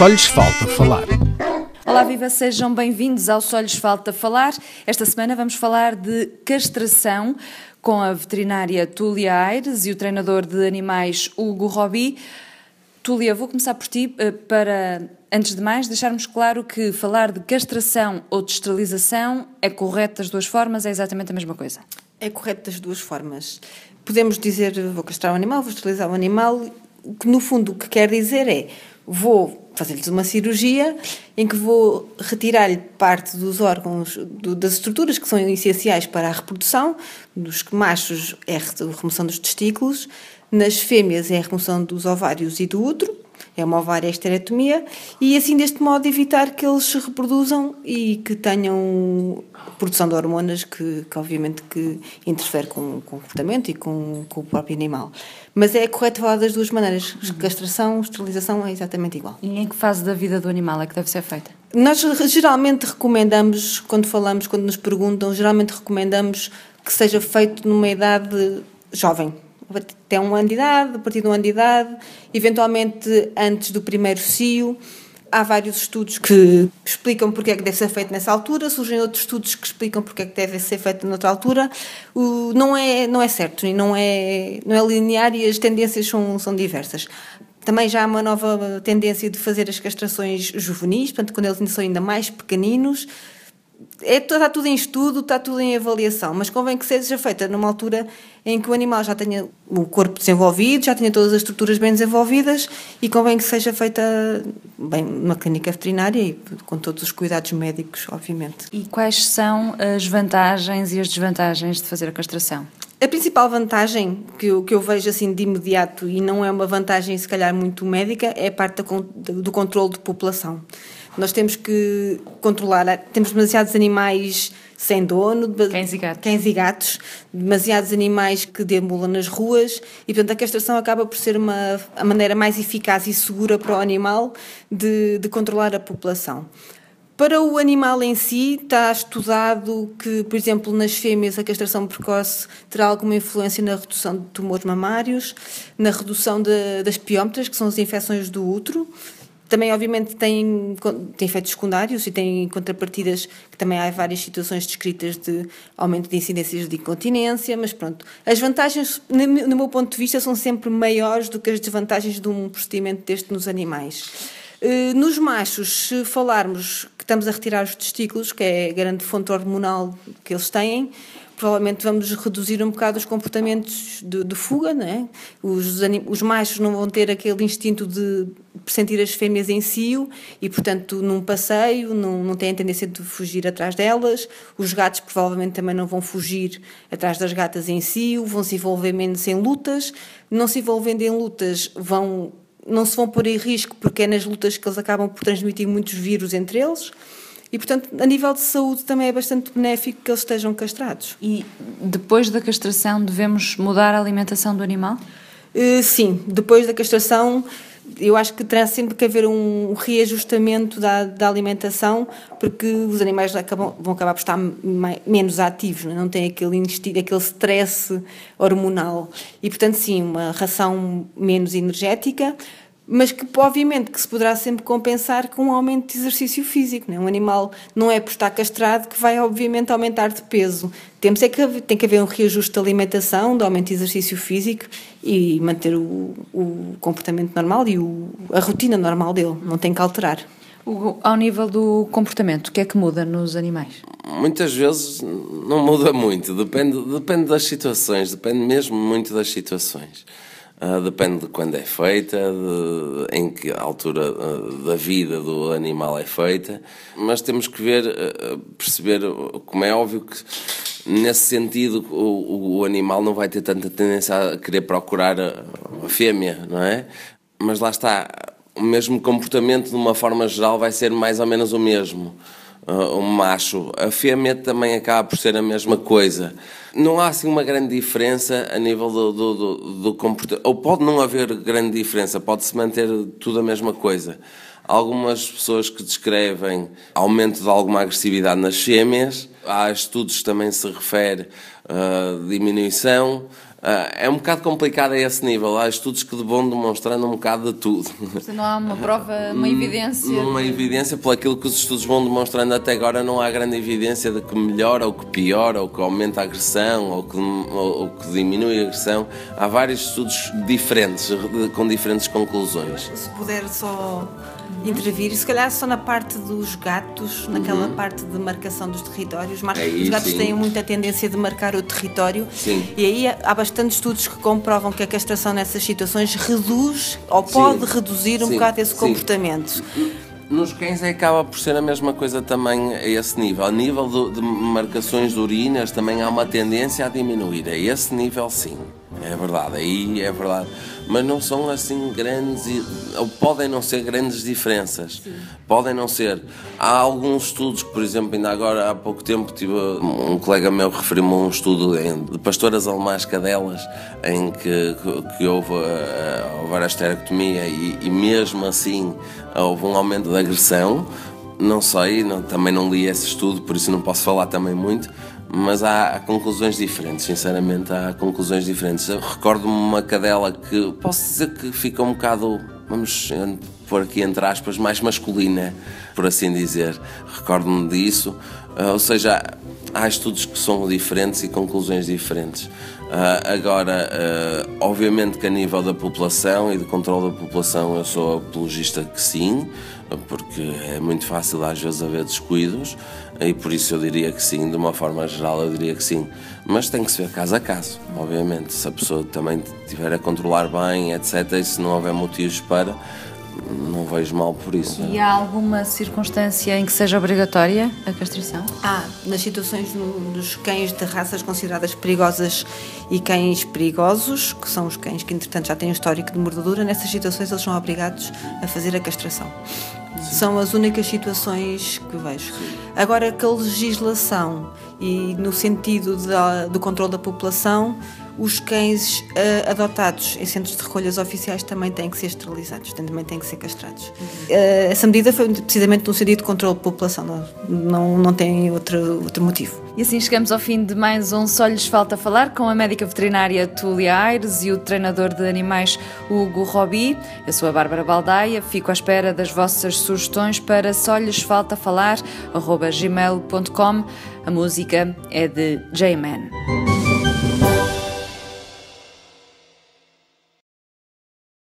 Só lhes falta falar. Olá, viva, sejam bem-vindos ao Só lhes falta falar. Esta semana vamos falar de castração com a veterinária Túlia Aires e o treinador de animais Hugo Robi. Túlia, vou começar por ti eh, para, antes de mais, deixarmos claro que falar de castração ou de esterilização é correto das duas formas, é exatamente a mesma coisa. É correto das duas formas. Podemos dizer vou castrar um animal, vou esterilizar um animal, que no fundo o que quer dizer é vou fazer-lhes uma cirurgia em que vou retirar-lhe parte dos órgãos, do, das estruturas que são essenciais para a reprodução. Nos machos é a remoção dos testículos, nas fêmeas é a remoção dos ovários e do útero, é uma ovária esterectomia, e assim deste modo evitar que eles se reproduzam e que tenham produção de hormonas que, que obviamente que interfere com, com o comportamento e com, com, o próprio animal. Mas é correto falar das duas maneiras. Uhum. Castração, esterilização é exatamente igual. E em que fase da vida do animal é que deve ser feita? Nós geralmente recomendamos, quando falamos, quando nos perguntam, geralmente recomendamos que seja feito numa idade jovem, até um ano de idade, a partir de um ano de idade, eventualmente antes do primeiro cio. Há vários estudos que explicam porque é que deve ser feito nessa altura, surgem outros estudos que explicam porque é que deve ser feito noutra altura. O, não, é, não é certo e não é, não é linear e as tendências são, são diversas. Também já há uma nova tendência de fazer as castrações juvenis, portanto, quando eles são ainda mais pequeninos, é, está tudo em estudo, está tudo em avaliação, mas convém que seja feita numa altura em que o animal já tenha o corpo desenvolvido, já tenha todas as estruturas bem desenvolvidas e convém que seja feita bem numa clínica veterinária e com todos os cuidados médicos, obviamente. E quais são as vantagens e as desvantagens de fazer a castração? A principal vantagem que eu, que eu vejo assim de imediato, e não é uma vantagem se calhar muito médica, é a parte do, do controle de população. Nós temos que controlar, temos demasiados animais sem dono, cães e gatos, cães e gatos demasiados animais que deambulam nas ruas e, portanto, a castração acaba por ser uma, a maneira mais eficaz e segura para o animal de, de controlar a população. Para o animal em si, está estudado que, por exemplo, nas fêmeas a castração precoce terá alguma influência na redução de tumores mamários, na redução de, das piómetras, que são as infecções do útero, também, obviamente, tem, tem efeitos secundários e tem contrapartidas que também há várias situações descritas de aumento de incidências de incontinência, mas pronto. As vantagens, no meu ponto de vista, são sempre maiores do que as desvantagens de um procedimento deste nos animais. Eh, nos machos, se falarmos que estamos a retirar os testículos, que é a grande fonte hormonal que eles têm, provavelmente vamos reduzir um bocado os comportamentos de, de fuga, né? Os, os machos não vão ter aquele instinto de sentir as fêmeas em cio e, portanto, num passeio não, não têm a tendência de fugir atrás delas. Os gatos provavelmente também não vão fugir atrás das gatas em cio, vão se envolver menos em lutas. Não se envolvendo em lutas, vão não se vão pôr em risco porque é nas lutas que eles acabam por transmitir muitos vírus entre eles. E, portanto, a nível de saúde também é bastante benéfico que eles estejam castrados. E depois da castração devemos mudar a alimentação do animal? Uh, sim, depois da castração eu acho que terá sempre que haver um reajustamento da, da alimentação porque os animais acabam, vão acabar por estar mais, menos ativos, não, é? não têm aquele instinto, aquele stress hormonal. E, portanto, sim, uma ração menos energética, mas que obviamente que se poderá sempre compensar com um aumento de exercício físico. Não é? Um animal não é por estar castrado que vai obviamente aumentar de peso. Temos é que tem que haver um reajuste de alimentação, de aumento de exercício físico e manter o, o comportamento normal e o, a rotina normal dele, não tem que alterar. Ao nível do comportamento, o que é que muda nos animais? Muitas vezes não muda muito, depende, depende das situações, depende mesmo muito das situações. Uh, depende de quando é feita, de, em que altura uh, da vida do animal é feita, mas temos que ver, uh, perceber, como é óbvio que nesse sentido o, o, animal não vai ter tanta tendência a querer procurar a fêmea, não é? Mas lá está, o mesmo comportamento de uma forma geral vai ser mais ou menos o mesmo uh, um macho. A fêmea também acaba por ser a mesma coisa. Não há assim uma grande diferença a nível do, do, do, do comportamento. Ou pode não haver grande diferença, pode-se manter tudo a mesma coisa. Algumas pessoas que descrevem aumento de alguma agressividade nas fêmeas há estudos que também se refere a uh, diminuição. Uh, é um bocado complicado a esse nível. Há estudos que vão demonstrando um bocado de tudo. Não há uma prova, uma evidência. Uma evidência, por aquilo que os estudos vão demonstrando até agora, não há grande evidência de que melhora ou que piora, ou que aumenta a agressão, ou que, ou, ou que diminui a agressão. Há vários estudos diferentes, com diferentes conclusões. Se puder só intervir, se calhar só na parte dos gatos, naquela uhum. parte de marcação dos territórios. Mas os gatos sim. têm muita tendência de marcar o território sim. e aí há bastantes estudos que comprovam que a castração nessas situações reduz ou pode sim. reduzir um bocado esse comportamento. Nos cães acaba por ser a mesma coisa também a esse nível. A nível de, de marcações de urinas também há uma tendência a diminuir. A esse nível sim, é verdade, aí é verdade mas não são assim grandes, ou podem não ser grandes diferenças. Sim. Podem não ser. Há alguns estudos por exemplo, ainda agora há pouco tempo tive um colega meu referiu-me a um estudo de pastoras alemãs cadelas em que, que houve, uh, houve a esterectomia e, e mesmo assim houve um aumento da agressão. Não sei, não, também não li esse estudo, por isso não posso falar também muito, mas há, conclusões diferentes, sinceramente, há conclusões diferentes. Recordo-me uma cadela que posso dizer que fica um bocado, vamos pôr aqui entre aspas, mais masculina, por assim dizer. Recordo-me disso, uh, ou seja, há estudos que são diferentes e conclusões diferentes. Uh, agora, uh, obviamente que a nível da população e de controle da população eu sou apologista que sim, porque é muito fácil às vezes haver descuidos e por isso eu diria que sim, de uma forma geral eu diria que sim. Mas tem que se ver caso a caso, obviamente. Se a pessoa também estiver a controlar bem, etc., e se não houver motivos para, não vejo mal por isso. E há alguma circunstância em que seja obrigatória a castração? Ah, nas situações dos cães de raças consideradas perigosas e cães perigosos, que são os cães que entretanto já têm um histórico de mordedura, nessas situações eles são obrigados a fazer a castração. Sim. São as únicas situações que vejo. Sim. Agora, que a legislação e no sentido da, do controle da população, os cães uh, adotados em centros de recolhas oficiais também têm que ser esterilizados, também têm que ser castrados. Uhum. Uh, essa medida foi precisamente no sentido de controle da população, não, não, não tem outro, outro motivo. E assim chegamos ao fim de mais um Só lhes falta falar com a médica veterinária Túlia Aires e o treinador de animais Hugo Robi. Eu sou a Bárbara Baldaia, fico à espera das vossas sugestões para só lhes falta falar, gmail.com. A música é de J-Man.